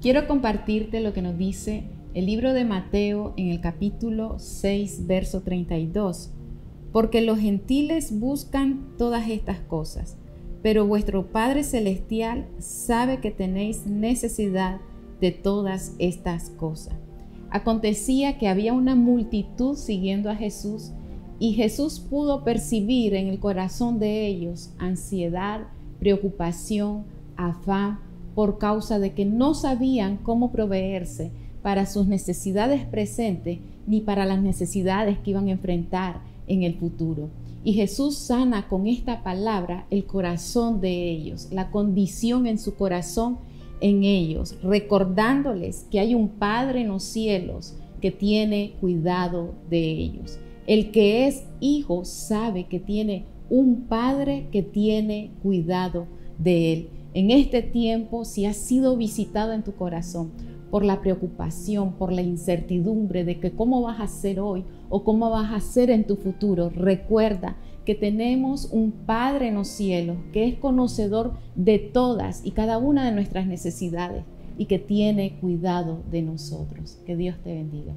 Quiero compartirte lo que nos dice el libro de Mateo en el capítulo 6, verso 32. Porque los gentiles buscan todas estas cosas, pero vuestro Padre Celestial sabe que tenéis necesidad de todas estas cosas. Acontecía que había una multitud siguiendo a Jesús y Jesús pudo percibir en el corazón de ellos ansiedad, preocupación, afán, por causa de que no sabían cómo proveerse para sus necesidades presentes ni para las necesidades que iban a enfrentar en el futuro. Y Jesús sana con esta palabra el corazón de ellos, la condición en su corazón en ellos, recordándoles que hay un Padre en los cielos que tiene cuidado de ellos. El que es hijo sabe que tiene un Padre que tiene cuidado de él en este tiempo, si has sido visitado en tu corazón por la preocupación, por la incertidumbre de que cómo vas a ser hoy o cómo vas a ser en tu futuro, recuerda que tenemos un Padre en los cielos que es conocedor de todas y cada una de nuestras necesidades y que tiene cuidado de nosotros. Que Dios te bendiga.